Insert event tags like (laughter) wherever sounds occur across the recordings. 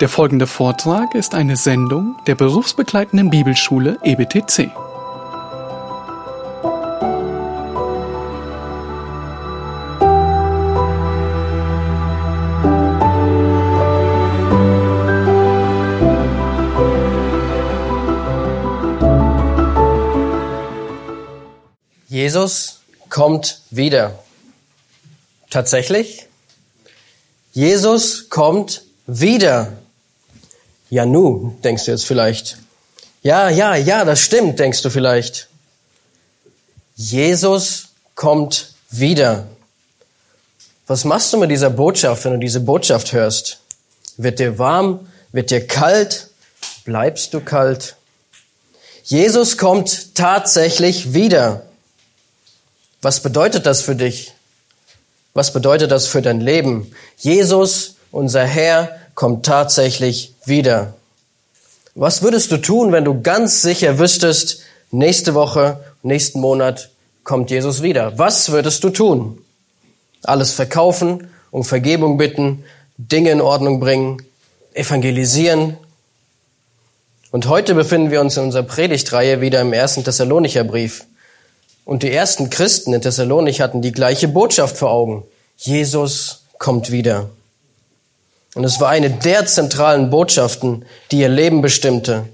Der folgende Vortrag ist eine Sendung der berufsbegleitenden Bibelschule EBTC. Jesus kommt wieder. Tatsächlich? Jesus kommt wieder. Ja, nu, denkst du jetzt vielleicht. Ja, ja, ja, das stimmt, denkst du vielleicht. Jesus kommt wieder. Was machst du mit dieser Botschaft, wenn du diese Botschaft hörst? Wird dir warm? Wird dir kalt? Bleibst du kalt? Jesus kommt tatsächlich wieder. Was bedeutet das für dich? Was bedeutet das für dein Leben? Jesus, unser Herr, kommt tatsächlich wieder. Was würdest du tun, wenn du ganz sicher wüsstest, nächste Woche, nächsten Monat kommt Jesus wieder? Was würdest du tun? Alles verkaufen, um Vergebung bitten, Dinge in Ordnung bringen, evangelisieren. Und heute befinden wir uns in unserer Predigtreihe wieder im ersten Thessalonicher Brief. Und die ersten Christen in Thessalonich hatten die gleiche Botschaft vor Augen. Jesus kommt wieder. Und es war eine der zentralen Botschaften, die ihr Leben bestimmte.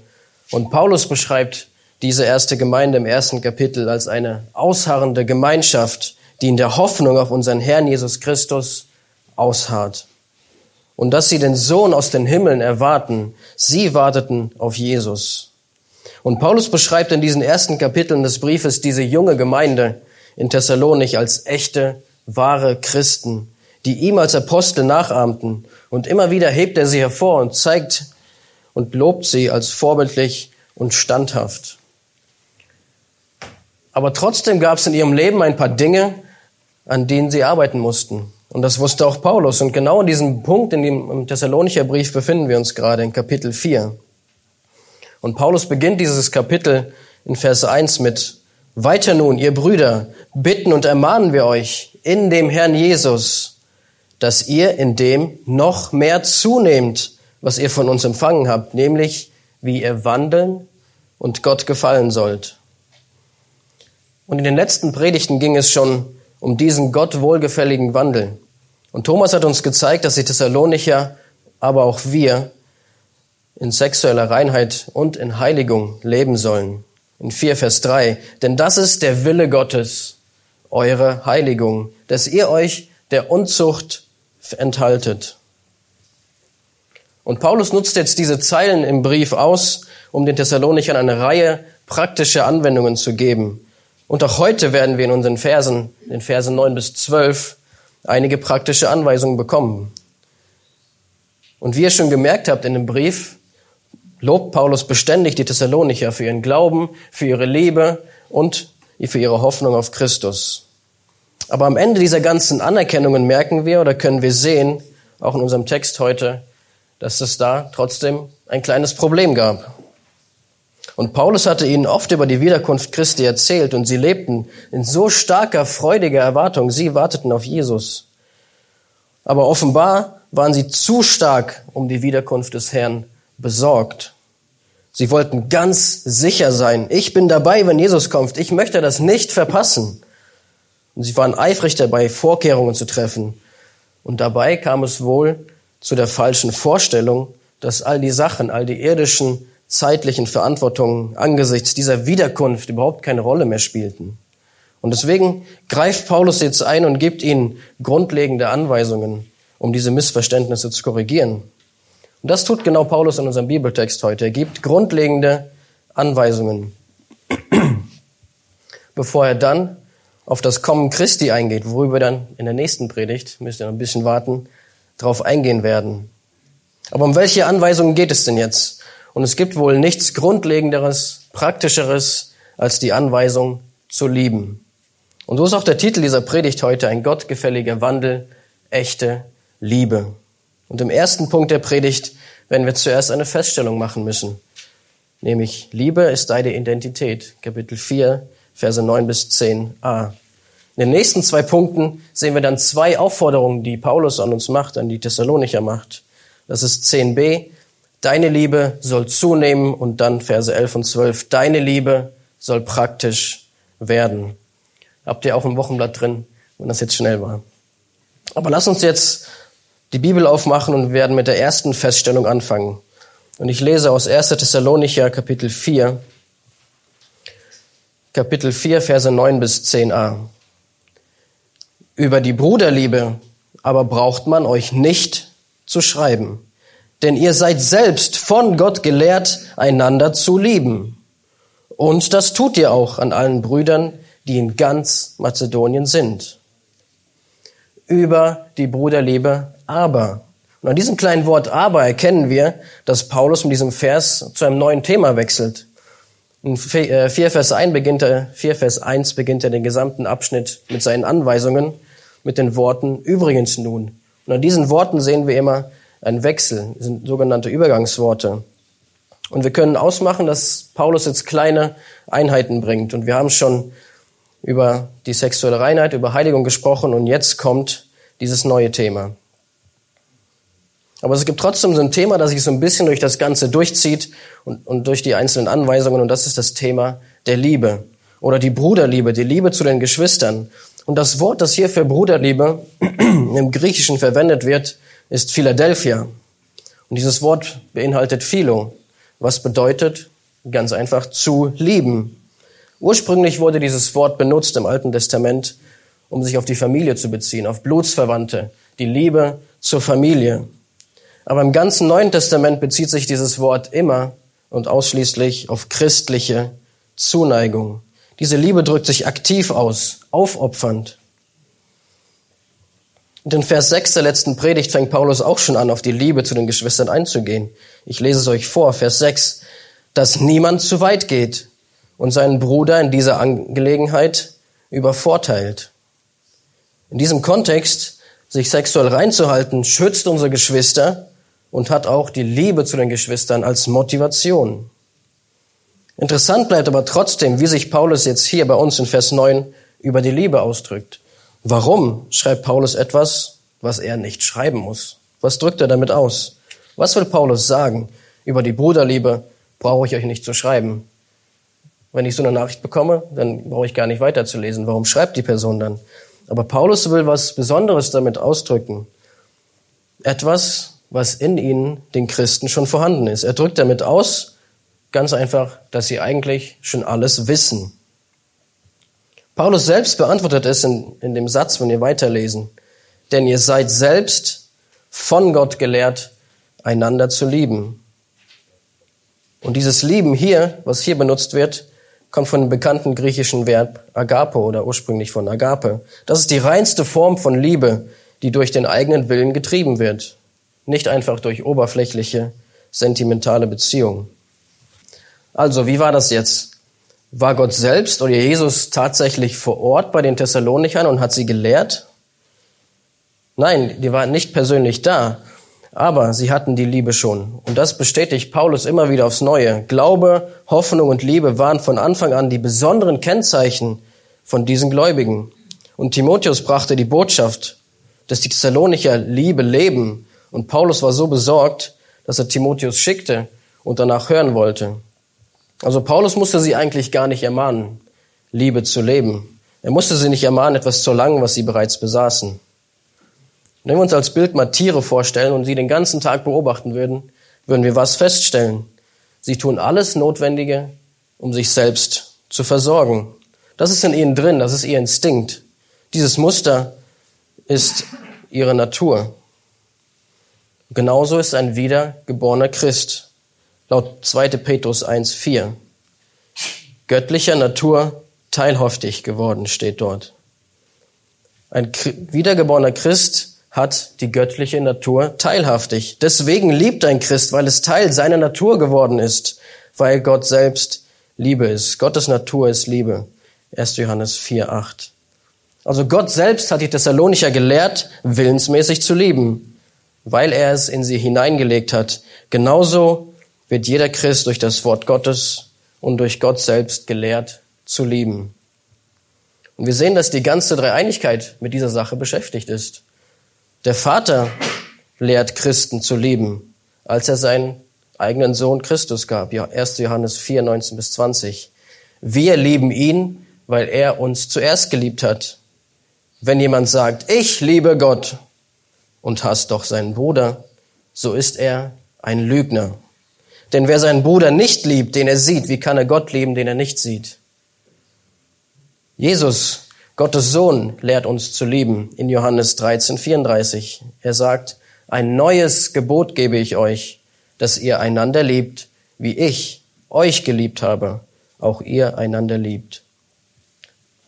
Und Paulus beschreibt diese erste Gemeinde im ersten Kapitel als eine ausharrende Gemeinschaft, die in der Hoffnung auf unseren Herrn Jesus Christus ausharrt. Und dass sie den Sohn aus den Himmeln erwarten, sie warteten auf Jesus. Und Paulus beschreibt in diesen ersten Kapiteln des Briefes diese junge Gemeinde in Thessalonich als echte, wahre Christen, die ihm als Apostel nachahmten. Und immer wieder hebt er sie hervor und zeigt und lobt sie als vorbildlich und standhaft. Aber trotzdem gab es in ihrem Leben ein paar Dinge, an denen sie arbeiten mussten. Und das wusste auch Paulus. Und genau in diesem Punkt, in dem Thessalonicher Brief befinden wir uns gerade in Kapitel 4. Und Paulus beginnt dieses Kapitel in Vers 1 mit, Weiter nun, ihr Brüder, bitten und ermahnen wir euch in dem Herrn Jesus, dass ihr in dem noch mehr zunehmt, was ihr von uns empfangen habt, nämlich wie ihr wandeln und Gott gefallen sollt. Und in den letzten Predigten ging es schon um diesen Gott wohlgefälligen Wandel. Und Thomas hat uns gezeigt, dass die Thessalonicher, aber auch wir, in sexueller Reinheit und in Heiligung leben sollen. In 4 Vers 3. Denn das ist der Wille Gottes, eure Heiligung, dass ihr euch der Unzucht enthaltet. Und Paulus nutzt jetzt diese Zeilen im Brief aus, um den Thessalonichern eine Reihe praktischer Anwendungen zu geben. Und auch heute werden wir in unseren Versen, in Versen 9 bis 12, einige praktische Anweisungen bekommen. Und wie ihr schon gemerkt habt in dem Brief, lobt Paulus beständig die Thessalonicher für ihren Glauben, für ihre Liebe und für ihre Hoffnung auf Christus. Aber am Ende dieser ganzen Anerkennungen merken wir oder können wir sehen, auch in unserem Text heute, dass es da trotzdem ein kleines Problem gab. Und Paulus hatte ihnen oft über die Wiederkunft Christi erzählt und sie lebten in so starker, freudiger Erwartung. Sie warteten auf Jesus. Aber offenbar waren sie zu stark um die Wiederkunft des Herrn besorgt. Sie wollten ganz sicher sein. Ich bin dabei, wenn Jesus kommt. Ich möchte das nicht verpassen. Und sie waren eifrig dabei, Vorkehrungen zu treffen. Und dabei kam es wohl zu der falschen Vorstellung, dass all die Sachen, all die irdischen, zeitlichen Verantwortungen angesichts dieser Wiederkunft überhaupt keine Rolle mehr spielten. Und deswegen greift Paulus jetzt ein und gibt ihnen grundlegende Anweisungen, um diese Missverständnisse zu korrigieren. Und das tut genau Paulus in unserem Bibeltext heute. Er gibt grundlegende Anweisungen, (clears throat) bevor er dann auf das Kommen Christi eingeht, worüber wir dann in der nächsten Predigt, müsst ihr noch ein bisschen warten, darauf eingehen werden. Aber um welche Anweisungen geht es denn jetzt? Und es gibt wohl nichts Grundlegenderes, Praktischeres als die Anweisung zu lieben. Und so ist auch der Titel dieser Predigt heute ein gottgefälliger Wandel, echte Liebe. Und im ersten Punkt der Predigt werden wir zuerst eine Feststellung machen müssen, nämlich Liebe ist deine Identität, Kapitel 4, Verse 9 bis 10a. In den nächsten zwei Punkten sehen wir dann zwei Aufforderungen, die Paulus an uns macht, an die Thessalonicher macht. Das ist 10b. Deine Liebe soll zunehmen und dann Verse 11 und 12. Deine Liebe soll praktisch werden. Habt ihr auch im Wochenblatt drin, wenn das jetzt schnell war. Aber lass uns jetzt die Bibel aufmachen und werden mit der ersten Feststellung anfangen. Und ich lese aus 1. Thessalonicher Kapitel 4, Kapitel 4, Verse 9 bis 10a. Über die Bruderliebe aber braucht man euch nicht zu schreiben, denn ihr seid selbst von Gott gelehrt, einander zu lieben. Und das tut ihr auch an allen Brüdern, die in ganz Mazedonien sind. Über die Bruderliebe aber. Und an diesem kleinen Wort aber erkennen wir, dass Paulus mit diesem Vers zu einem neuen Thema wechselt. In 4 äh, Vers 1 beginnt er, 4 Vers 1 beginnt er den gesamten Abschnitt mit seinen Anweisungen mit den Worten übrigens nun. Und an diesen Worten sehen wir immer einen Wechsel, sind sogenannte Übergangsworte. Und wir können ausmachen, dass Paulus jetzt kleine Einheiten bringt. Und wir haben schon über die sexuelle Reinheit, über Heiligung gesprochen und jetzt kommt dieses neue Thema. Aber es gibt trotzdem so ein Thema, das sich so ein bisschen durch das Ganze durchzieht und, und durch die einzelnen Anweisungen und das ist das Thema der Liebe oder die Bruderliebe, die Liebe zu den Geschwistern. Und das Wort, das hier für Bruderliebe (clears throat) im Griechischen verwendet wird, ist Philadelphia. Und dieses Wort beinhaltet Philo, was bedeutet ganz einfach zu lieben. Ursprünglich wurde dieses Wort benutzt im Alten Testament, um sich auf die Familie zu beziehen, auf Blutsverwandte, die Liebe zur Familie. Aber im ganzen Neuen Testament bezieht sich dieses Wort immer und ausschließlich auf christliche Zuneigung. Diese Liebe drückt sich aktiv aus, aufopfernd. Und in Vers 6 der letzten Predigt fängt Paulus auch schon an, auf die Liebe zu den Geschwistern einzugehen. Ich lese es euch vor, Vers 6, dass niemand zu weit geht und seinen Bruder in dieser Angelegenheit übervorteilt. In diesem Kontext, sich sexuell reinzuhalten, schützt unsere Geschwister und hat auch die Liebe zu den Geschwistern als Motivation. Interessant bleibt aber trotzdem, wie sich Paulus jetzt hier bei uns in Vers 9 über die Liebe ausdrückt. Warum schreibt Paulus etwas, was er nicht schreiben muss? Was drückt er damit aus? Was will Paulus sagen? Über die Bruderliebe brauche ich euch nicht zu schreiben. Wenn ich so eine Nachricht bekomme, dann brauche ich gar nicht weiterzulesen. Warum schreibt die Person dann? Aber Paulus will was Besonderes damit ausdrücken. Etwas, was in ihnen, den Christen, schon vorhanden ist. Er drückt damit aus, ganz einfach, dass sie eigentlich schon alles wissen. Paulus selbst beantwortet es in, in dem Satz, wenn wir weiterlesen. Denn ihr seid selbst von Gott gelehrt, einander zu lieben. Und dieses Lieben hier, was hier benutzt wird, kommt von dem bekannten griechischen Verb agape oder ursprünglich von agape. Das ist die reinste Form von Liebe, die durch den eigenen Willen getrieben wird nicht einfach durch oberflächliche, sentimentale Beziehungen. Also, wie war das jetzt? War Gott selbst oder Jesus tatsächlich vor Ort bei den Thessalonichern und hat sie gelehrt? Nein, die waren nicht persönlich da, aber sie hatten die Liebe schon. Und das bestätigt Paulus immer wieder aufs Neue. Glaube, Hoffnung und Liebe waren von Anfang an die besonderen Kennzeichen von diesen Gläubigen. Und Timotheus brachte die Botschaft, dass die Thessalonicher Liebe leben und Paulus war so besorgt, dass er Timotheus schickte und danach hören wollte. Also Paulus musste sie eigentlich gar nicht ermahnen, Liebe zu leben. Er musste sie nicht ermahnen, etwas zu erlangen, was sie bereits besaßen. Wenn wir uns als Bild mal Tiere vorstellen und sie den ganzen Tag beobachten würden, würden wir was feststellen. Sie tun alles Notwendige, um sich selbst zu versorgen. Das ist in ihnen drin, das ist ihr Instinkt. Dieses Muster ist ihre Natur. Genauso ist ein wiedergeborener Christ. Laut 2. Petrus 1,4. Göttlicher Natur teilhaftig geworden steht dort. Ein wiedergeborener Christ hat die göttliche Natur teilhaftig. Deswegen liebt ein Christ, weil es Teil seiner Natur geworden ist, weil Gott selbst Liebe ist. Gottes Natur ist Liebe. 1. Johannes 4,8. Also Gott selbst hat die Thessalonicher gelehrt, willensmäßig zu lieben weil er es in sie hineingelegt hat. Genauso wird jeder Christ durch das Wort Gottes und durch Gott selbst gelehrt zu lieben. Und wir sehen, dass die ganze Dreieinigkeit mit dieser Sache beschäftigt ist. Der Vater lehrt Christen zu lieben, als er seinen eigenen Sohn Christus gab. 1. Johannes 4, 19 bis 20. Wir lieben ihn, weil er uns zuerst geliebt hat. Wenn jemand sagt, ich liebe Gott und hasst doch seinen Bruder, so ist er ein Lügner. Denn wer seinen Bruder nicht liebt, den er sieht, wie kann er Gott lieben, den er nicht sieht? Jesus, Gottes Sohn, lehrt uns zu lieben in Johannes 13, 34. Er sagt, ein neues Gebot gebe ich euch, dass ihr einander liebt, wie ich euch geliebt habe, auch ihr einander liebt.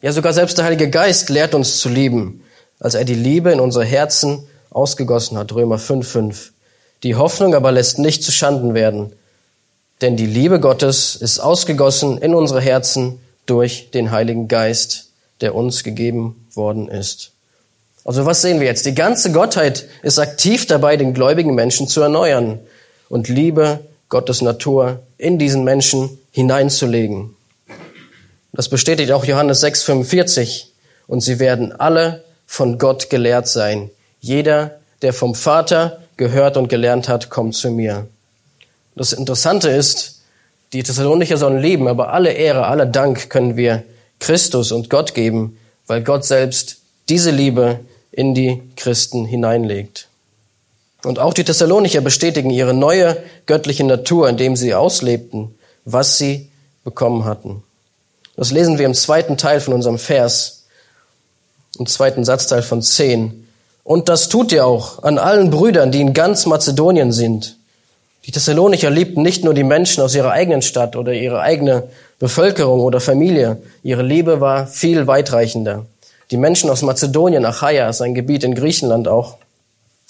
Ja, sogar selbst der Heilige Geist lehrt uns zu lieben, als er die Liebe in unsere Herzen ausgegossen hat, Römer 5,5. Die Hoffnung aber lässt nicht zu Schanden werden, denn die Liebe Gottes ist ausgegossen in unsere Herzen durch den Heiligen Geist, der uns gegeben worden ist. Also was sehen wir jetzt? Die ganze Gottheit ist aktiv dabei, den gläubigen Menschen zu erneuern und Liebe, Gottes Natur in diesen Menschen hineinzulegen. Das bestätigt auch Johannes 6,45. Und sie werden alle von Gott gelehrt sein. Jeder, der vom Vater gehört und gelernt hat, kommt zu mir. Das Interessante ist, die Thessalonicher sollen leben, aber alle Ehre, aller Dank können wir Christus und Gott geben, weil Gott selbst diese Liebe in die Christen hineinlegt. Und auch die Thessalonicher bestätigen ihre neue göttliche Natur, indem sie auslebten, was sie bekommen hatten. Das lesen wir im zweiten Teil von unserem Vers, im zweiten Satzteil von 10. Und das tut ihr auch an allen Brüdern, die in ganz Mazedonien sind. Die Thessalonicher liebten nicht nur die Menschen aus ihrer eigenen Stadt oder ihre eigene Bevölkerung oder Familie. Ihre Liebe war viel weitreichender. Die Menschen aus Mazedonien, Achaia, ist ein Gebiet in Griechenland auch,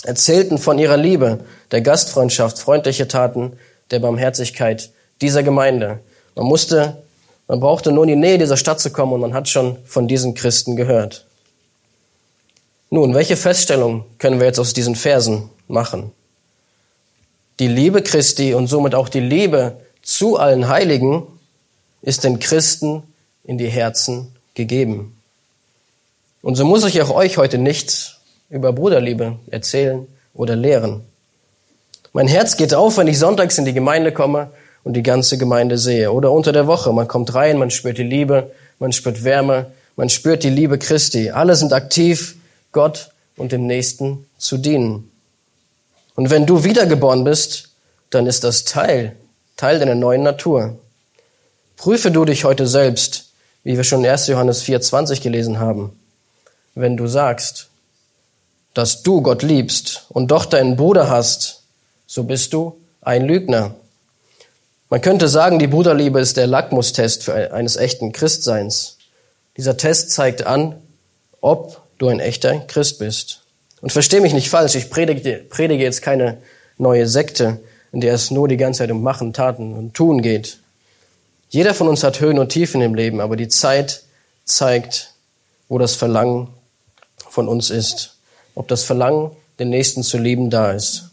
erzählten von ihrer Liebe, der Gastfreundschaft, freundliche Taten, der Barmherzigkeit dieser Gemeinde. Man musste, man brauchte nur in die Nähe dieser Stadt zu kommen und man hat schon von diesen Christen gehört. Nun, welche Feststellung können wir jetzt aus diesen Versen machen? Die Liebe Christi und somit auch die Liebe zu allen Heiligen ist den Christen in die Herzen gegeben. Und so muss ich auch euch heute nichts über Bruderliebe erzählen oder lehren. Mein Herz geht auf, wenn ich sonntags in die Gemeinde komme und die ganze Gemeinde sehe. Oder unter der Woche. Man kommt rein, man spürt die Liebe, man spürt Wärme, man spürt die Liebe Christi. Alle sind aktiv, Gott und dem Nächsten zu dienen. Und wenn du wiedergeboren bist, dann ist das Teil, Teil deiner neuen Natur. Prüfe du dich heute selbst, wie wir schon in 1. Johannes 4,20 gelesen haben. Wenn du sagst, dass du Gott liebst und doch deinen Bruder hast, so bist du ein Lügner. Man könnte sagen, die Bruderliebe ist der Lackmustest für eines echten Christseins. Dieser Test zeigt an, ob du ein echter Christ bist. Und versteh mich nicht falsch, ich predige, predige jetzt keine neue Sekte, in der es nur die ganze Zeit um Machen, Taten und Tun geht. Jeder von uns hat Höhen und Tiefen im Leben, aber die Zeit zeigt, wo das Verlangen von uns ist. Ob das Verlangen, den Nächsten zu lieben, da ist.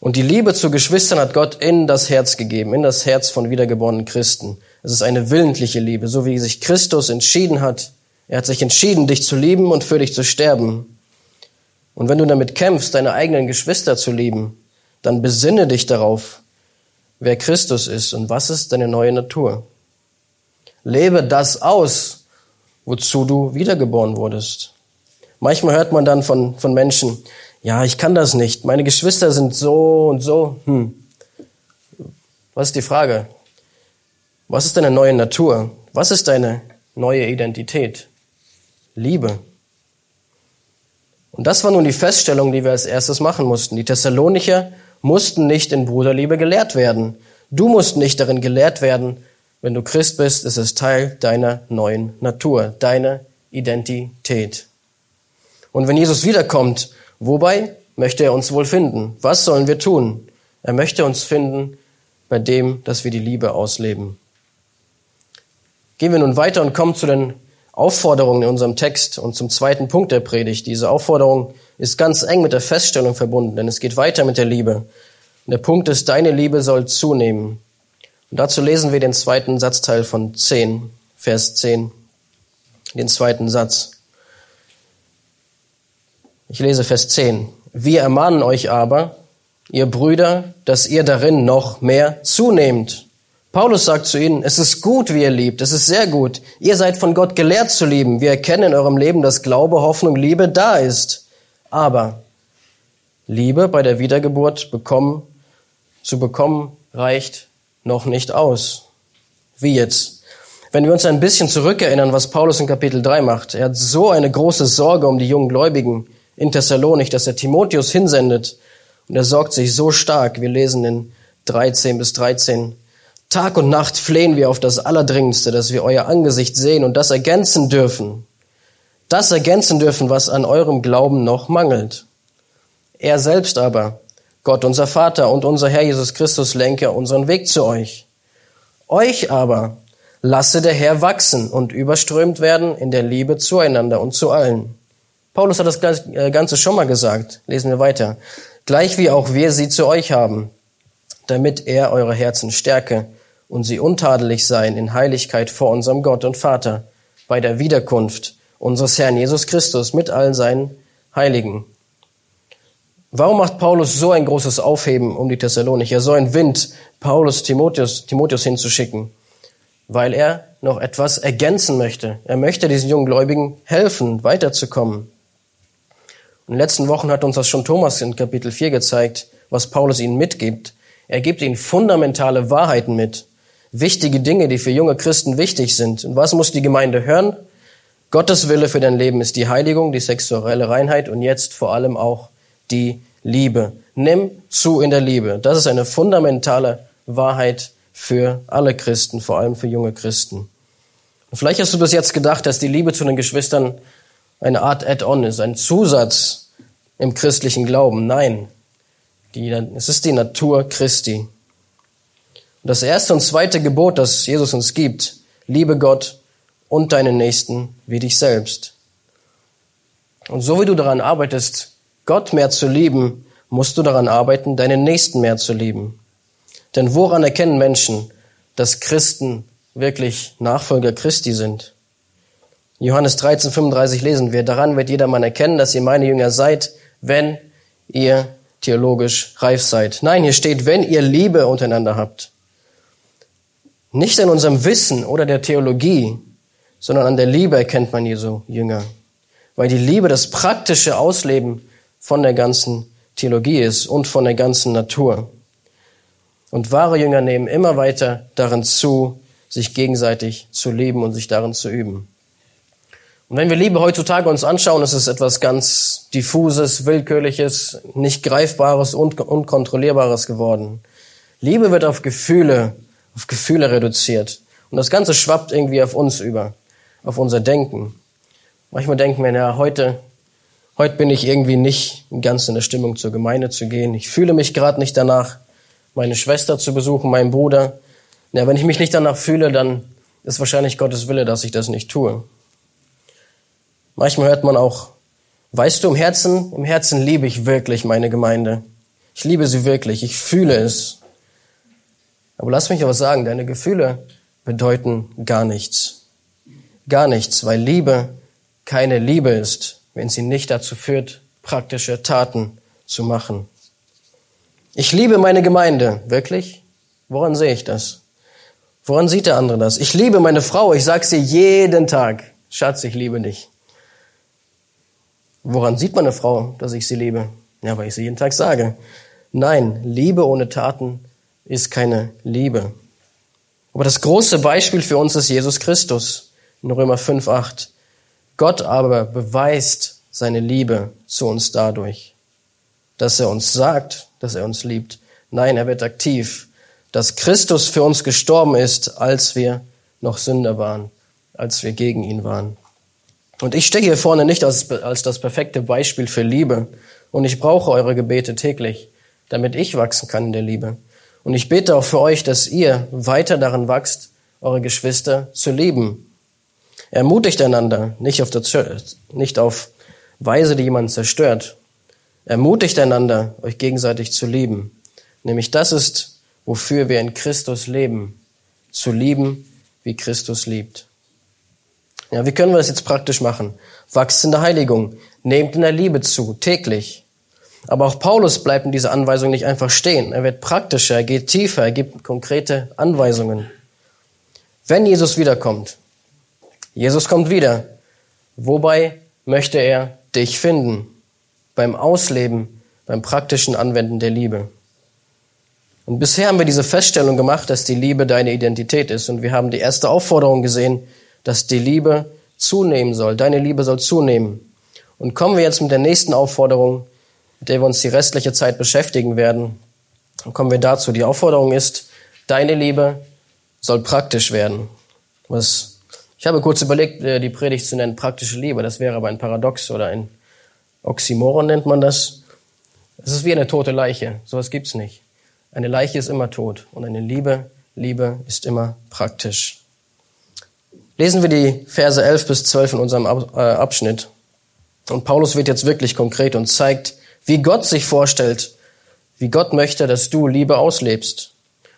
Und die Liebe zu Geschwistern hat Gott in das Herz gegeben, in das Herz von wiedergeborenen Christen. Es ist eine willentliche Liebe, so wie sich Christus entschieden hat. Er hat sich entschieden, dich zu lieben und für dich zu sterben. Und wenn du damit kämpfst, deine eigenen Geschwister zu lieben, dann besinne dich darauf, wer Christus ist und was ist deine neue Natur. Lebe das aus, wozu du wiedergeboren wurdest. Manchmal hört man dann von, von Menschen, ja, ich kann das nicht. Meine Geschwister sind so und so. Hm. Was ist die Frage? Was ist deine neue Natur? Was ist deine neue Identität? Liebe. Und das war nun die Feststellung, die wir als erstes machen mussten. Die Thessalonicher mussten nicht in Bruderliebe gelehrt werden. Du musst nicht darin gelehrt werden. Wenn du Christ bist, ist es Teil deiner neuen Natur, deiner Identität. Und wenn Jesus wiederkommt, Wobei möchte er uns wohl finden? Was sollen wir tun? Er möchte uns finden bei dem, dass wir die Liebe ausleben. Gehen wir nun weiter und kommen zu den Aufforderungen in unserem Text und zum zweiten Punkt der Predigt. Diese Aufforderung ist ganz eng mit der Feststellung verbunden, denn es geht weiter mit der Liebe. Und der Punkt ist, deine Liebe soll zunehmen. Und dazu lesen wir den zweiten Satzteil von 10, Vers 10. den zweiten Satz. Ich lese Vers 10. Wir ermahnen euch aber, ihr Brüder, dass ihr darin noch mehr zunehmt. Paulus sagt zu ihnen, es ist gut, wie ihr liebt, es ist sehr gut. Ihr seid von Gott gelehrt zu lieben. Wir erkennen in eurem Leben, dass Glaube, Hoffnung, Liebe da ist. Aber Liebe bei der Wiedergeburt bekommen, zu bekommen, reicht noch nicht aus. Wie jetzt? Wenn wir uns ein bisschen zurückerinnern, was Paulus in Kapitel 3 macht, er hat so eine große Sorge um die jungen Gläubigen in Thessalonik, dass er Timotheus hinsendet und er sorgt sich so stark. Wir lesen in 13 bis 13. Tag und Nacht flehen wir auf das Allerdringendste, dass wir euer Angesicht sehen und das ergänzen dürfen. Das ergänzen dürfen, was an eurem Glauben noch mangelt. Er selbst aber, Gott unser Vater und unser Herr Jesus Christus lenke unseren Weg zu euch. Euch aber lasse der Herr wachsen und überströmt werden in der Liebe zueinander und zu allen Paulus hat das äh, Ganze schon mal gesagt. Lesen wir weiter. Gleich wie auch wir sie zu euch haben, damit er eure Herzen stärke und sie untadelig seien in Heiligkeit vor unserem Gott und Vater bei der Wiederkunft unseres Herrn Jesus Christus mit allen seinen Heiligen. Warum macht Paulus so ein großes Aufheben um die Thessalonicher, so ein Wind, Paulus Timotheus, Timotheus hinzuschicken? Weil er noch etwas ergänzen möchte. Er möchte diesen jungen Gläubigen helfen, weiterzukommen. In den letzten Wochen hat uns das schon Thomas in Kapitel 4 gezeigt, was Paulus ihnen mitgibt. Er gibt ihnen fundamentale Wahrheiten mit. Wichtige Dinge, die für junge Christen wichtig sind. Und was muss die Gemeinde hören? Gottes Wille für dein Leben ist die Heiligung, die sexuelle Reinheit und jetzt vor allem auch die Liebe. Nimm zu in der Liebe. Das ist eine fundamentale Wahrheit für alle Christen, vor allem für junge Christen. Und vielleicht hast du bis jetzt gedacht, dass die Liebe zu den Geschwistern eine Art Add-on ist, ein Zusatz im christlichen Glauben. Nein, die, es ist die Natur Christi. Und das erste und zweite Gebot, das Jesus uns gibt, liebe Gott und deinen Nächsten wie dich selbst. Und so wie du daran arbeitest, Gott mehr zu lieben, musst du daran arbeiten, deinen Nächsten mehr zu lieben. Denn woran erkennen Menschen, dass Christen wirklich Nachfolger Christi sind? Johannes 13, 35 lesen wir, daran wird jedermann erkennen, dass ihr meine Jünger seid, wenn ihr theologisch reif seid. Nein, hier steht, wenn ihr Liebe untereinander habt. Nicht an unserem Wissen oder der Theologie, sondern an der Liebe erkennt man Jesu Jünger. Weil die Liebe das praktische Ausleben von der ganzen Theologie ist und von der ganzen Natur. Und wahre Jünger nehmen immer weiter darin zu, sich gegenseitig zu lieben und sich darin zu üben. Und wenn wir Liebe heutzutage uns anschauen, ist es etwas ganz diffuses, willkürliches, nicht greifbares und unkontrollierbares geworden. Liebe wird auf Gefühle, auf Gefühle reduziert. Und das Ganze schwappt irgendwie auf uns über, auf unser Denken. Manchmal denken wir, ja, heute, heute bin ich irgendwie nicht ganz in der Stimmung zur Gemeinde zu gehen. Ich fühle mich gerade nicht danach, meine Schwester zu besuchen, meinen Bruder. Ja, wenn ich mich nicht danach fühle, dann ist wahrscheinlich Gottes Wille, dass ich das nicht tue. Manchmal hört man auch, weißt du, im Herzen, im Herzen liebe ich wirklich meine Gemeinde. Ich liebe sie wirklich. Ich fühle es. Aber lass mich aber sagen, deine Gefühle bedeuten gar nichts. Gar nichts, weil Liebe keine Liebe ist, wenn sie nicht dazu führt, praktische Taten zu machen. Ich liebe meine Gemeinde. Wirklich? Woran sehe ich das? Woran sieht der andere das? Ich liebe meine Frau. Ich sag's ihr jeden Tag. Schatz, ich liebe dich. Woran sieht man eine Frau, dass ich sie liebe? Ja, weil ich sie jeden Tag sage. Nein, Liebe ohne Taten ist keine Liebe. Aber das große Beispiel für uns ist Jesus Christus in Römer 5, 8. Gott aber beweist seine Liebe zu uns dadurch, dass er uns sagt, dass er uns liebt. Nein, er wird aktiv, dass Christus für uns gestorben ist, als wir noch Sünder waren, als wir gegen ihn waren. Und ich stehe hier vorne nicht als, als das perfekte Beispiel für Liebe. Und ich brauche eure Gebete täglich, damit ich wachsen kann in der Liebe. Und ich bete auch für euch, dass ihr weiter darin wachst, eure Geschwister zu lieben. Ermutigt einander, nicht auf, der, nicht auf Weise, die jemanden zerstört. Ermutigt einander, euch gegenseitig zu lieben. Nämlich das ist, wofür wir in Christus leben. Zu lieben, wie Christus liebt. Ja, wie können wir das jetzt praktisch machen? Wachst in der Heiligung, nehmt in der Liebe zu, täglich. Aber auch Paulus bleibt in dieser Anweisung nicht einfach stehen. Er wird praktischer, er geht tiefer, er gibt konkrete Anweisungen. Wenn Jesus wiederkommt, Jesus kommt wieder, wobei möchte er dich finden? Beim Ausleben, beim praktischen Anwenden der Liebe. Und bisher haben wir diese Feststellung gemacht, dass die Liebe deine Identität ist. Und wir haben die erste Aufforderung gesehen, dass die Liebe zunehmen soll. Deine Liebe soll zunehmen. Und kommen wir jetzt mit der nächsten Aufforderung, mit der wir uns die restliche Zeit beschäftigen werden. Dann kommen wir dazu. Die Aufforderung ist, deine Liebe soll praktisch werden. Was, ich habe kurz überlegt, äh, die Predigt zu nennen, praktische Liebe. Das wäre aber ein Paradox oder ein Oxymoron nennt man das. Es ist wie eine tote Leiche. Sowas gibt's nicht. Eine Leiche ist immer tot und eine Liebe, Liebe ist immer praktisch. Lesen wir die Verse 11 bis 12 in unserem äh, Abschnitt. Und Paulus wird jetzt wirklich konkret und zeigt, wie Gott sich vorstellt, wie Gott möchte, dass du Liebe auslebst.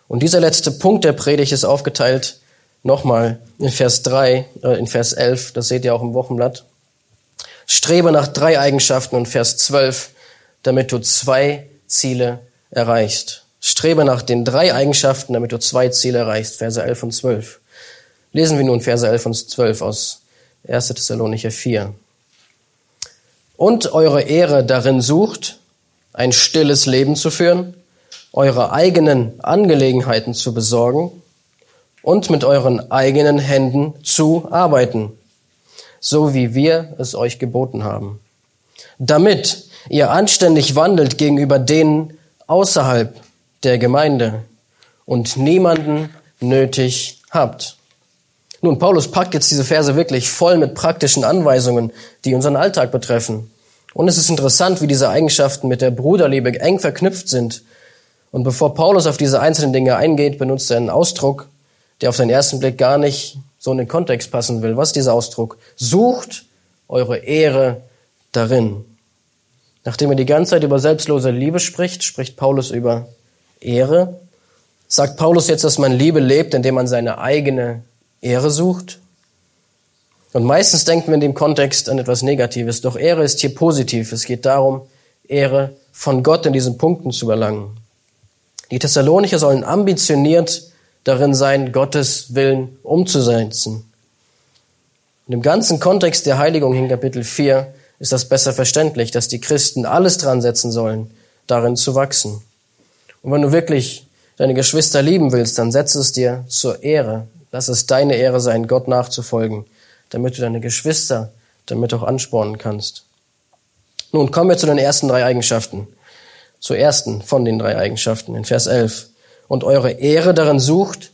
Und dieser letzte Punkt der Predigt ist aufgeteilt nochmal in Vers 3, äh, in Vers 11, das seht ihr auch im Wochenblatt. Strebe nach drei Eigenschaften und Vers 12, damit du zwei Ziele erreichst. Strebe nach den drei Eigenschaften, damit du zwei Ziele erreichst. Verse 11 und 12. Lesen wir nun Verse 11 und 12 aus 1. Thessalonicher 4. Und eure Ehre darin sucht, ein stilles Leben zu führen, eure eigenen Angelegenheiten zu besorgen und mit euren eigenen Händen zu arbeiten, so wie wir es euch geboten haben, damit ihr anständig wandelt gegenüber denen außerhalb der Gemeinde und niemanden nötig habt. Nun, Paulus packt jetzt diese Verse wirklich voll mit praktischen Anweisungen, die unseren Alltag betreffen. Und es ist interessant, wie diese Eigenschaften mit der Bruderliebe eng verknüpft sind. Und bevor Paulus auf diese einzelnen Dinge eingeht, benutzt er einen Ausdruck, der auf den ersten Blick gar nicht so in den Kontext passen will. Was ist dieser Ausdruck? Sucht eure Ehre darin. Nachdem er die ganze Zeit über selbstlose Liebe spricht, spricht Paulus über Ehre? Sagt Paulus jetzt, dass man Liebe lebt, indem man seine eigene Ehre sucht? Und meistens denken wir in dem Kontext an etwas Negatives. Doch Ehre ist hier positiv. Es geht darum, Ehre von Gott in diesen Punkten zu erlangen. Die Thessalonicher sollen ambitioniert darin sein, Gottes Willen umzusetzen. Und im ganzen Kontext der Heiligung in Kapitel 4 ist das besser verständlich, dass die Christen alles dran setzen sollen, darin zu wachsen. Und wenn du wirklich deine Geschwister lieben willst, dann setze es dir zur Ehre. Lass es deine Ehre sein, Gott nachzufolgen, damit du deine Geschwister damit auch anspornen kannst. Nun kommen wir zu den ersten drei Eigenschaften. Zur ersten von den drei Eigenschaften in Vers 11. Und eure Ehre darin sucht,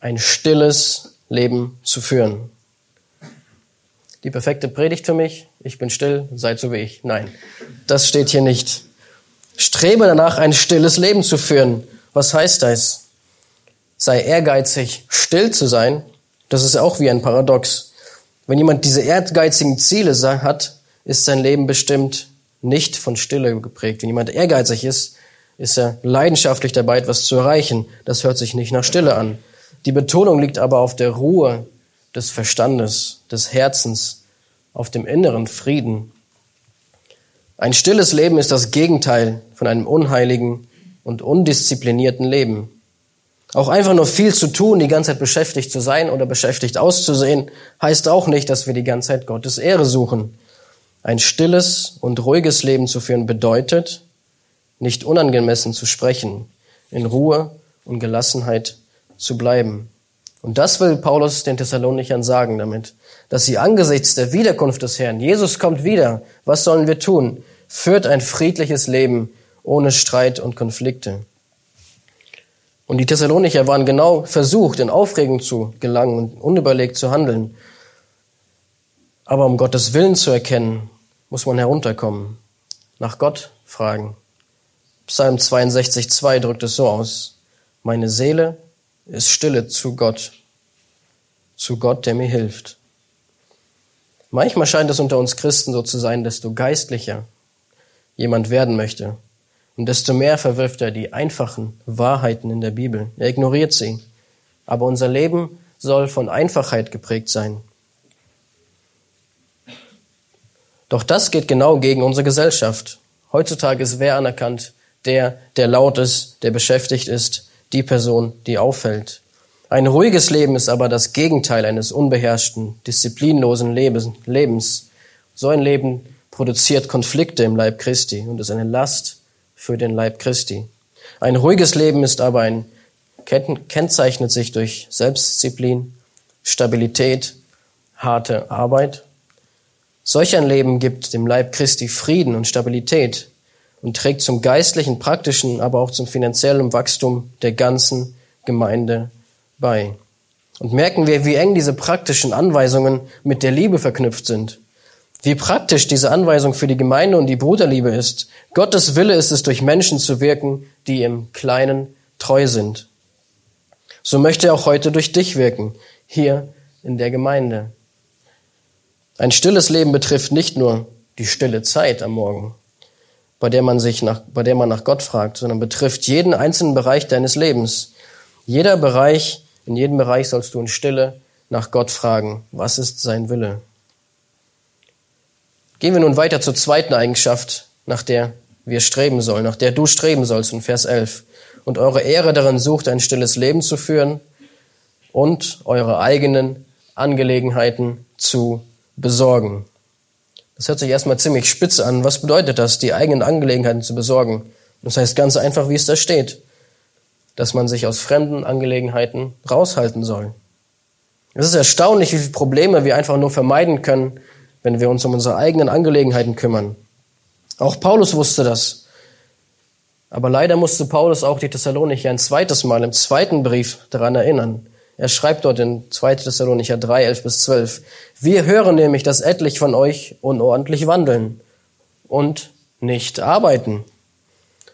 ein stilles Leben zu führen. Die perfekte Predigt für mich, ich bin still, seid so wie ich. Nein, das steht hier nicht. Strebe danach, ein stilles Leben zu führen. Was heißt das? Sei ehrgeizig, still zu sein. Das ist auch wie ein Paradox. Wenn jemand diese ehrgeizigen Ziele hat, ist sein Leben bestimmt nicht von Stille geprägt. Wenn jemand ehrgeizig ist, ist er leidenschaftlich dabei, etwas zu erreichen. Das hört sich nicht nach Stille an. Die Betonung liegt aber auf der Ruhe des Verstandes, des Herzens, auf dem inneren Frieden. Ein stilles Leben ist das Gegenteil von einem unheiligen und undisziplinierten Leben. Auch einfach nur viel zu tun, die ganze Zeit beschäftigt zu sein oder beschäftigt auszusehen, heißt auch nicht, dass wir die ganze Zeit Gottes Ehre suchen. Ein stilles und ruhiges Leben zu führen bedeutet, nicht unangemessen zu sprechen, in Ruhe und Gelassenheit zu bleiben. Und das will Paulus den Thessalonichern sagen damit, dass sie angesichts der Wiederkunft des Herrn, Jesus kommt wieder, was sollen wir tun? Führt ein friedliches Leben ohne Streit und Konflikte. Und die Thessalonicher waren genau versucht, in Aufregung zu gelangen und unüberlegt zu handeln. Aber um Gottes Willen zu erkennen, muss man herunterkommen, nach Gott fragen. Psalm 62,2 drückt es so aus. Meine Seele ist stille zu Gott, zu Gott, der mir hilft. Manchmal scheint es unter uns Christen so zu sein, desto geistlicher jemand werden möchte. Und desto mehr verwirft er die einfachen Wahrheiten in der Bibel. Er ignoriert sie. Aber unser Leben soll von Einfachheit geprägt sein. Doch das geht genau gegen unsere Gesellschaft. Heutzutage ist wer anerkannt? Der, der laut ist, der beschäftigt ist, die Person, die auffällt. Ein ruhiges Leben ist aber das Gegenteil eines unbeherrschten, disziplinlosen Lebens. So ein Leben produziert Konflikte im Leib Christi und ist eine Last für den Leib Christi. Ein ruhiges Leben ist aber ein, kennzeichnet sich durch Selbstdisziplin, Stabilität, harte Arbeit. Solch ein Leben gibt dem Leib Christi Frieden und Stabilität und trägt zum geistlichen, praktischen, aber auch zum finanziellen Wachstum der ganzen Gemeinde bei. Und merken wir, wie eng diese praktischen Anweisungen mit der Liebe verknüpft sind. Wie praktisch diese Anweisung für die Gemeinde und die Bruderliebe ist. Gottes Wille ist es, durch Menschen zu wirken, die im Kleinen treu sind. So möchte er auch heute durch dich wirken, hier in der Gemeinde. Ein stilles Leben betrifft nicht nur die stille Zeit am Morgen, bei der man sich nach, bei der man nach Gott fragt, sondern betrifft jeden einzelnen Bereich deines Lebens. Jeder Bereich, in jedem Bereich sollst du in Stille nach Gott fragen, was ist sein Wille? Gehen wir nun weiter zur zweiten Eigenschaft, nach der wir streben sollen, nach der du streben sollst in Vers 11. Und eure Ehre darin sucht, ein stilles Leben zu führen und eure eigenen Angelegenheiten zu besorgen. Das hört sich erstmal ziemlich spitz an. Was bedeutet das, die eigenen Angelegenheiten zu besorgen? Das heißt ganz einfach, wie es da steht, dass man sich aus fremden Angelegenheiten raushalten soll. Es ist erstaunlich, wie viele Probleme wir einfach nur vermeiden können, wenn wir uns um unsere eigenen Angelegenheiten kümmern. Auch Paulus wusste das. Aber leider musste Paulus auch die Thessalonicher ein zweites Mal im zweiten Brief daran erinnern. Er schreibt dort in 2. Thessalonicher 3, 11 bis 12. Wir hören nämlich, dass etlich von euch unordentlich wandeln und nicht arbeiten,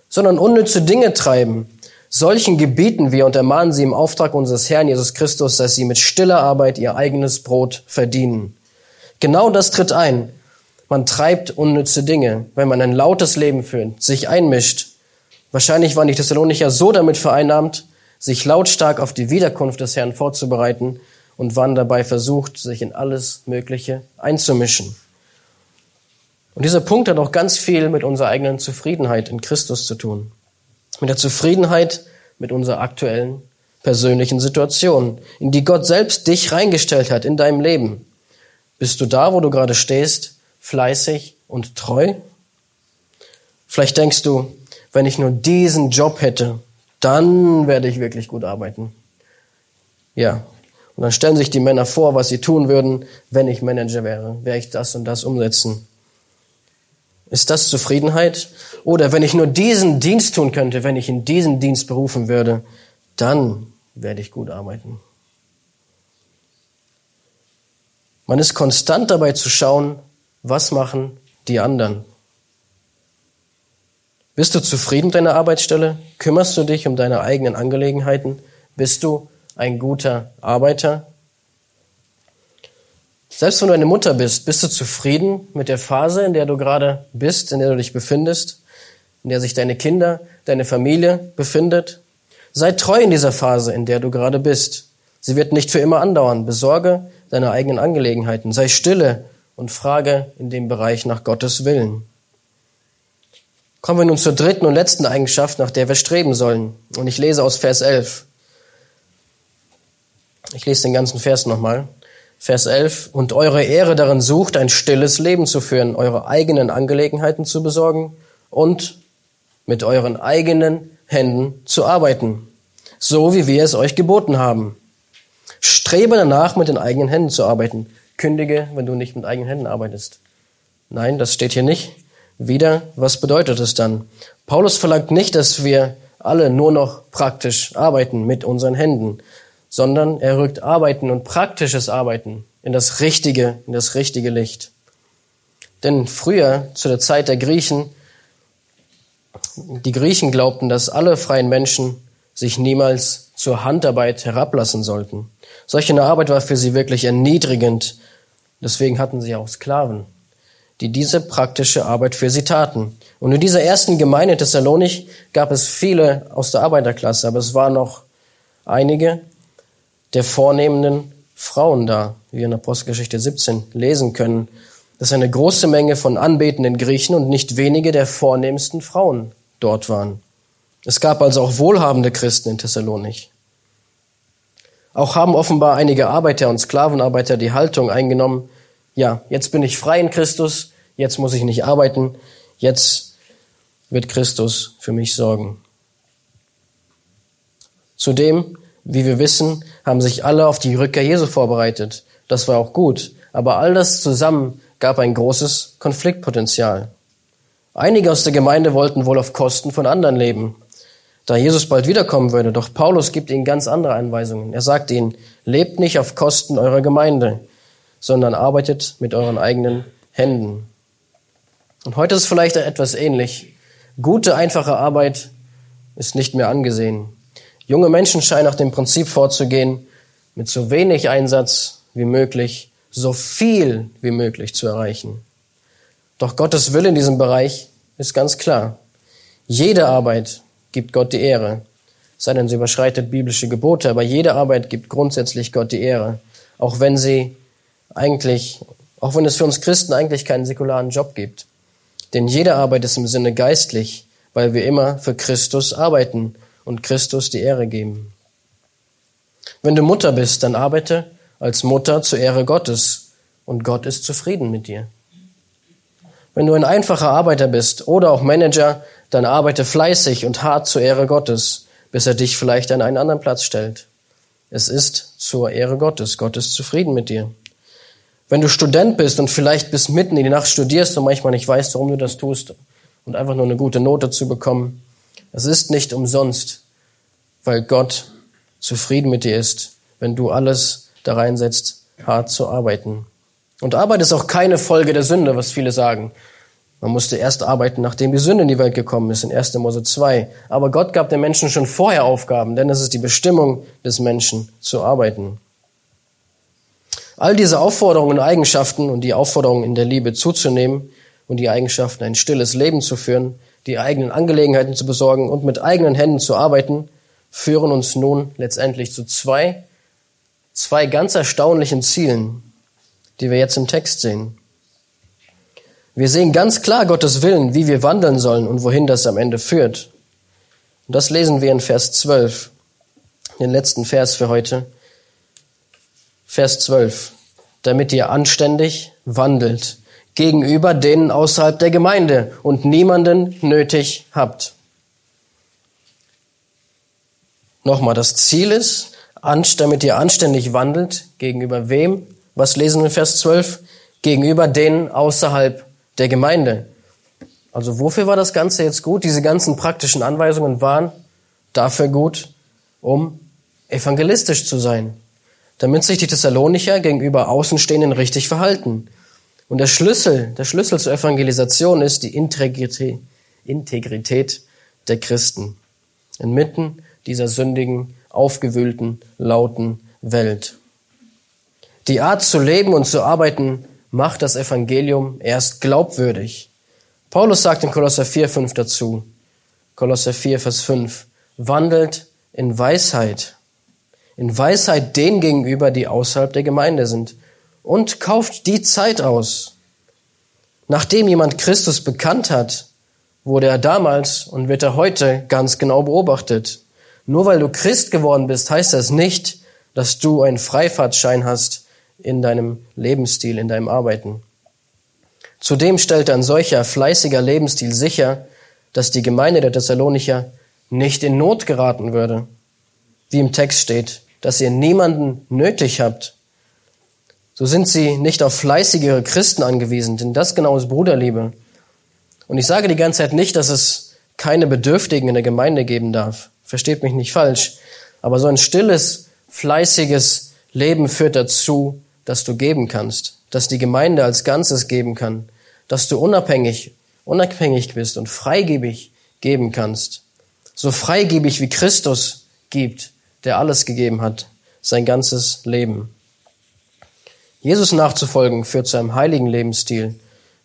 sondern unnütze Dinge treiben. Solchen gebieten wir und ermahnen sie im Auftrag unseres Herrn Jesus Christus, dass sie mit stiller Arbeit ihr eigenes Brot verdienen. Genau das tritt ein. Man treibt unnütze Dinge, wenn man ein lautes Leben führt, sich einmischt. Wahrscheinlich waren die Thessalonicher so damit vereinnahmt, sich lautstark auf die Wiederkunft des Herrn vorzubereiten und waren dabei versucht, sich in alles Mögliche einzumischen. Und dieser Punkt hat auch ganz viel mit unserer eigenen Zufriedenheit in Christus zu tun. Mit der Zufriedenheit mit unserer aktuellen persönlichen Situation, in die Gott selbst dich reingestellt hat in deinem Leben. Bist du da, wo du gerade stehst, fleißig und treu? Vielleicht denkst du, wenn ich nur diesen Job hätte, dann werde ich wirklich gut arbeiten. Ja. Und dann stellen sich die Männer vor, was sie tun würden, wenn ich Manager wäre. Wäre ich das und das umsetzen. Ist das Zufriedenheit? Oder wenn ich nur diesen Dienst tun könnte, wenn ich in diesen Dienst berufen würde, dann werde ich gut arbeiten. Man ist konstant dabei zu schauen, was machen die anderen. Bist du zufrieden mit deiner Arbeitsstelle? Kümmerst du dich um deine eigenen Angelegenheiten? Bist du ein guter Arbeiter? Selbst wenn du eine Mutter bist, bist du zufrieden mit der Phase, in der du gerade bist, in der du dich befindest, in der sich deine Kinder, deine Familie befindet? Sei treu in dieser Phase, in der du gerade bist. Sie wird nicht für immer andauern. Besorge deine eigenen Angelegenheiten. Sei stille und frage in dem Bereich nach Gottes Willen. Kommen wir nun zur dritten und letzten Eigenschaft, nach der wir streben sollen. Und ich lese aus Vers 11. Ich lese den ganzen Vers nochmal. Vers 11. Und eure Ehre darin sucht, ein stilles Leben zu führen, eure eigenen Angelegenheiten zu besorgen und mit euren eigenen Händen zu arbeiten, so wie wir es euch geboten haben Strebe danach, mit den eigenen Händen zu arbeiten. Kündige, wenn du nicht mit eigenen Händen arbeitest. Nein, das steht hier nicht. Wieder, was bedeutet es dann? Paulus verlangt nicht, dass wir alle nur noch praktisch arbeiten mit unseren Händen, sondern er rückt Arbeiten und praktisches Arbeiten in das richtige, in das richtige Licht. Denn früher, zu der Zeit der Griechen, die Griechen glaubten, dass alle freien Menschen sich niemals zur Handarbeit herablassen sollten. Solch eine Arbeit war für sie wirklich erniedrigend. Deswegen hatten sie auch Sklaven, die diese praktische Arbeit für sie taten. Und in dieser ersten Gemeinde Thessalonich gab es viele aus der Arbeiterklasse, aber es waren noch einige der vornehmenden Frauen da, wie wir in Apostelgeschichte 17 lesen können. dass eine große Menge von anbetenden Griechen und nicht wenige der vornehmsten Frauen dort waren. Es gab also auch wohlhabende Christen in Thessalonich. Auch haben offenbar einige Arbeiter und Sklavenarbeiter die Haltung eingenommen, ja, jetzt bin ich frei in Christus, jetzt muss ich nicht arbeiten, jetzt wird Christus für mich sorgen. Zudem, wie wir wissen, haben sich alle auf die Rückkehr Jesu vorbereitet. Das war auch gut, aber all das zusammen gab ein großes Konfliktpotenzial. Einige aus der Gemeinde wollten wohl auf Kosten von anderen leben, da Jesus bald wiederkommen würde. Doch Paulus gibt ihnen ganz andere Anweisungen. Er sagt ihnen, lebt nicht auf Kosten eurer Gemeinde, sondern arbeitet mit euren eigenen Händen. Und heute ist vielleicht etwas ähnlich. Gute, einfache Arbeit ist nicht mehr angesehen. Junge Menschen scheinen nach dem Prinzip vorzugehen, mit so wenig Einsatz wie möglich so viel wie möglich zu erreichen. Doch Gottes Wille in diesem Bereich ist ganz klar. Jede Arbeit gibt Gott die Ehre. Sei denn, sie überschreitet biblische Gebote, aber jede Arbeit gibt grundsätzlich Gott die Ehre. Auch wenn sie eigentlich, auch wenn es für uns Christen eigentlich keinen säkularen Job gibt. Denn jede Arbeit ist im Sinne geistlich, weil wir immer für Christus arbeiten und Christus die Ehre geben. Wenn du Mutter bist, dann arbeite als Mutter zur Ehre Gottes und Gott ist zufrieden mit dir. Wenn du ein einfacher Arbeiter bist oder auch Manager, dann arbeite fleißig und hart zur Ehre Gottes, bis er dich vielleicht an einen anderen Platz stellt. Es ist zur Ehre Gottes. Gott ist zufrieden mit dir. Wenn du Student bist und vielleicht bis mitten in die Nacht studierst und manchmal nicht weißt, warum du das tust und einfach nur eine gute Note zu bekommen, es ist nicht umsonst, weil Gott zufrieden mit dir ist, wenn du alles da reinsetzt, hart zu arbeiten. Und Arbeit ist auch keine Folge der Sünde, was viele sagen. Man musste erst arbeiten, nachdem die Sünde in die Welt gekommen ist, in 1. Mose 2. Aber Gott gab den Menschen schon vorher Aufgaben, denn es ist die Bestimmung des Menschen zu arbeiten. All diese Aufforderungen und Eigenschaften und die Aufforderungen in der Liebe zuzunehmen und die Eigenschaften, ein stilles Leben zu führen, die eigenen Angelegenheiten zu besorgen und mit eigenen Händen zu arbeiten, führen uns nun letztendlich zu zwei zwei ganz erstaunlichen Zielen, die wir jetzt im Text sehen. Wir sehen ganz klar Gottes Willen, wie wir wandeln sollen und wohin das am Ende führt. Und das lesen wir in Vers 12, den letzten Vers für heute. Vers 12. Damit ihr anständig wandelt gegenüber denen außerhalb der Gemeinde und niemanden nötig habt. Nochmal, das Ziel ist, damit ihr anständig wandelt. Gegenüber wem? Was lesen wir in Vers 12? Gegenüber denen außerhalb der Gemeinde. Also wofür war das Ganze jetzt gut? Diese ganzen praktischen Anweisungen waren dafür gut, um evangelistisch zu sein, damit sich die Thessalonicher gegenüber Außenstehenden richtig verhalten. Und der Schlüssel, der Schlüssel zur Evangelisation ist die Integrität, Integrität der Christen inmitten dieser sündigen aufgewühlten, lauten Welt. Die Art zu leben und zu arbeiten macht das Evangelium erst glaubwürdig. Paulus sagt in Kolosser 4, 5 dazu, Kolosser 4, Vers 5, wandelt in Weisheit, in Weisheit denen gegenüber, die außerhalb der Gemeinde sind, und kauft die Zeit aus. Nachdem jemand Christus bekannt hat, wurde er damals und wird er heute ganz genau beobachtet. Nur weil du Christ geworden bist, heißt das nicht, dass du einen Freifahrtschein hast in deinem Lebensstil, in deinem Arbeiten. Zudem stellt ein solcher fleißiger Lebensstil sicher, dass die Gemeinde der Thessalonicher nicht in Not geraten würde. Wie im Text steht, dass ihr niemanden nötig habt. So sind sie nicht auf fleißigere Christen angewiesen, denn das genau ist Bruderliebe. Und ich sage die ganze Zeit nicht, dass es keine Bedürftigen in der Gemeinde geben darf. Versteht mich nicht falsch. Aber so ein stilles, fleißiges Leben führt dazu, dass du geben kannst, dass die Gemeinde als Ganzes geben kann, dass du unabhängig, unabhängig bist und freigebig geben kannst. So freigebig wie Christus gibt, der alles gegeben hat, sein ganzes Leben. Jesus nachzufolgen führt zu einem heiligen Lebensstil,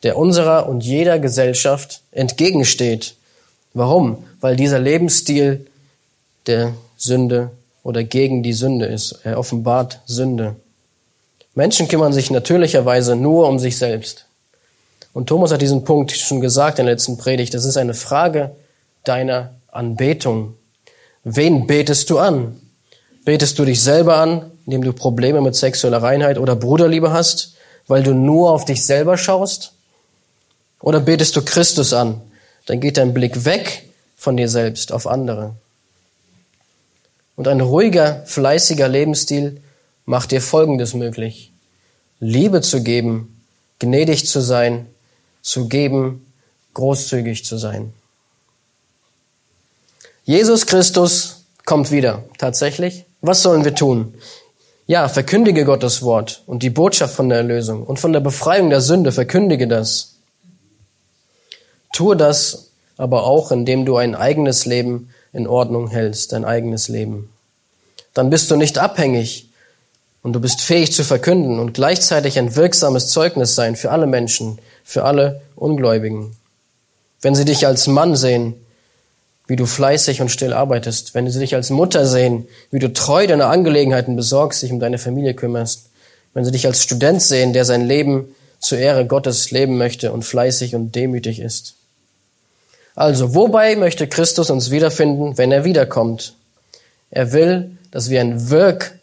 der unserer und jeder Gesellschaft entgegensteht. Warum? Weil dieser Lebensstil der Sünde oder gegen die Sünde ist. Er offenbart Sünde. Menschen kümmern sich natürlicherweise nur um sich selbst. Und Thomas hat diesen Punkt schon gesagt in der letzten Predigt. Das ist eine Frage deiner Anbetung. Wen betest du an? Betest du dich selber an, indem du Probleme mit sexueller Reinheit oder Bruderliebe hast, weil du nur auf dich selber schaust? Oder betest du Christus an? Dann geht dein Blick weg von dir selbst auf andere. Und ein ruhiger, fleißiger Lebensstil macht dir Folgendes möglich. Liebe zu geben, gnädig zu sein, zu geben, großzügig zu sein. Jesus Christus kommt wieder. Tatsächlich. Was sollen wir tun? Ja, verkündige Gottes Wort und die Botschaft von der Erlösung und von der Befreiung der Sünde. Verkündige das. Tue das aber auch, indem du ein eigenes Leben in Ordnung hältst, dein eigenes Leben. Dann bist du nicht abhängig und du bist fähig zu verkünden und gleichzeitig ein wirksames Zeugnis sein für alle Menschen, für alle Ungläubigen. Wenn sie dich als Mann sehen, wie du fleißig und still arbeitest, wenn sie dich als Mutter sehen, wie du treu deine Angelegenheiten besorgst, dich um deine Familie kümmerst, wenn sie dich als Student sehen, der sein Leben zur Ehre Gottes leben möchte und fleißig und demütig ist. Also, wobei möchte Christus uns wiederfinden, wenn er wiederkommt? Er will, dass wir ein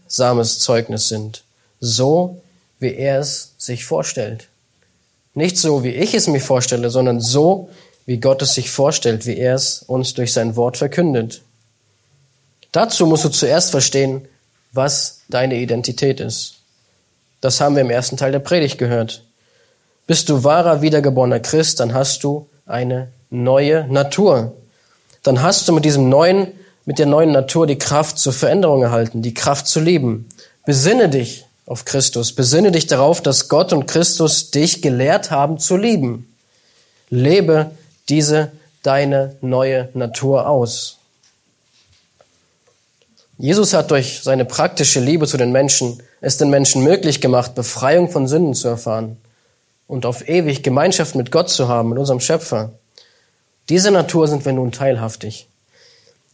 wirksames Zeugnis sind, so wie er es sich vorstellt. Nicht so, wie ich es mir vorstelle, sondern so, wie Gott es sich vorstellt, wie er es uns durch sein Wort verkündet. Dazu musst du zuerst verstehen, was deine Identität ist. Das haben wir im ersten Teil der Predigt gehört. Bist du wahrer wiedergeborener Christ, dann hast du eine neue Natur. Dann hast du mit diesem neuen, mit der neuen Natur die Kraft zur Veränderung erhalten, die Kraft zu lieben. Besinne dich auf Christus. Besinne dich darauf, dass Gott und Christus dich gelehrt haben zu lieben. Lebe diese deine neue Natur aus. Jesus hat durch seine praktische Liebe zu den Menschen es den Menschen möglich gemacht, Befreiung von Sünden zu erfahren und auf ewig Gemeinschaft mit Gott zu haben, mit unserem Schöpfer. Diese Natur sind wir nun teilhaftig.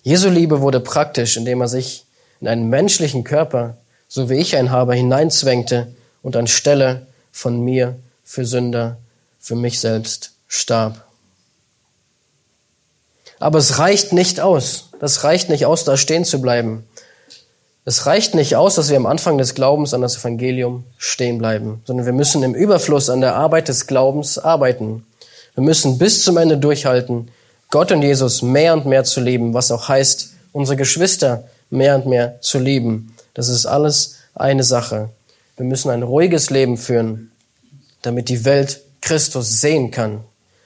Jesu Liebe wurde praktisch, indem er sich in einen menschlichen Körper, so wie ich ein habe, hineinzwängte und anstelle von mir für Sünder, für mich selbst starb. Aber es reicht nicht aus. Das reicht nicht aus, da stehen zu bleiben. Es reicht nicht aus, dass wir am Anfang des Glaubens an das Evangelium stehen bleiben, sondern wir müssen im Überfluss an der Arbeit des Glaubens arbeiten. Wir müssen bis zum Ende durchhalten, Gott und Jesus mehr und mehr zu lieben, was auch heißt, unsere Geschwister mehr und mehr zu lieben. Das ist alles eine Sache. Wir müssen ein ruhiges Leben führen, damit die Welt Christus sehen kann.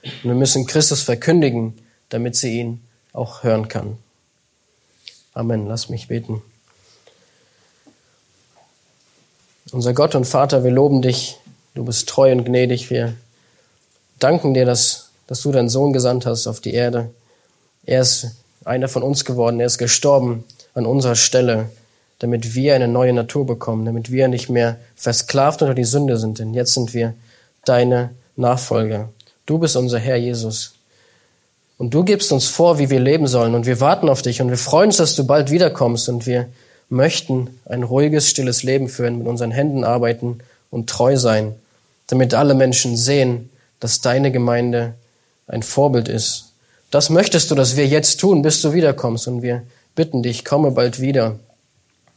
Und wir müssen Christus verkündigen, damit sie ihn auch hören kann. Amen. Lass mich beten. Unser Gott und Vater, wir loben dich. Du bist treu und gnädig. Wir danken dir, dass, dass du deinen Sohn gesandt hast auf die Erde. Er ist einer von uns geworden. Er ist gestorben an unserer Stelle, damit wir eine neue Natur bekommen, damit wir nicht mehr versklavt unter die Sünde sind. Denn jetzt sind wir deine Nachfolger. Du bist unser Herr Jesus. Und du gibst uns vor, wie wir leben sollen. Und wir warten auf dich und wir freuen uns, dass du bald wiederkommst. Und wir möchten ein ruhiges, stilles Leben führen, mit unseren Händen arbeiten und treu sein, damit alle Menschen sehen, dass deine Gemeinde ein Vorbild ist. Das möchtest du, dass wir jetzt tun, bis du wiederkommst. Und wir bitten dich, komme bald wieder.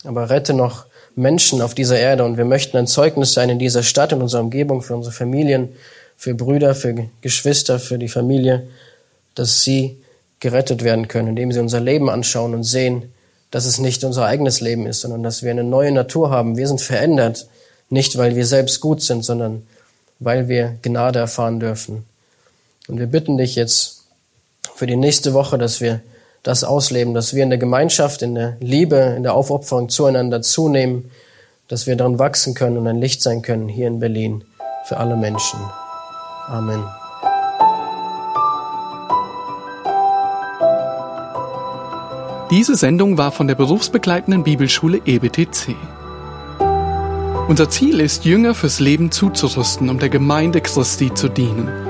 Aber rette noch Menschen auf dieser Erde. Und wir möchten ein Zeugnis sein in dieser Stadt, in unserer Umgebung, für unsere Familien, für Brüder, für Geschwister, für die Familie dass sie gerettet werden können, indem sie unser Leben anschauen und sehen, dass es nicht unser eigenes Leben ist, sondern dass wir eine neue Natur haben. Wir sind verändert, nicht weil wir selbst gut sind, sondern weil wir Gnade erfahren dürfen. Und wir bitten dich jetzt für die nächste Woche, dass wir das ausleben, dass wir in der Gemeinschaft, in der Liebe, in der Aufopferung zueinander zunehmen, dass wir daran wachsen können und ein Licht sein können hier in Berlin für alle Menschen. Amen. Diese Sendung war von der berufsbegleitenden Bibelschule EBTC. Unser Ziel ist, Jünger fürs Leben zuzurüsten, um der Gemeinde Christi zu dienen.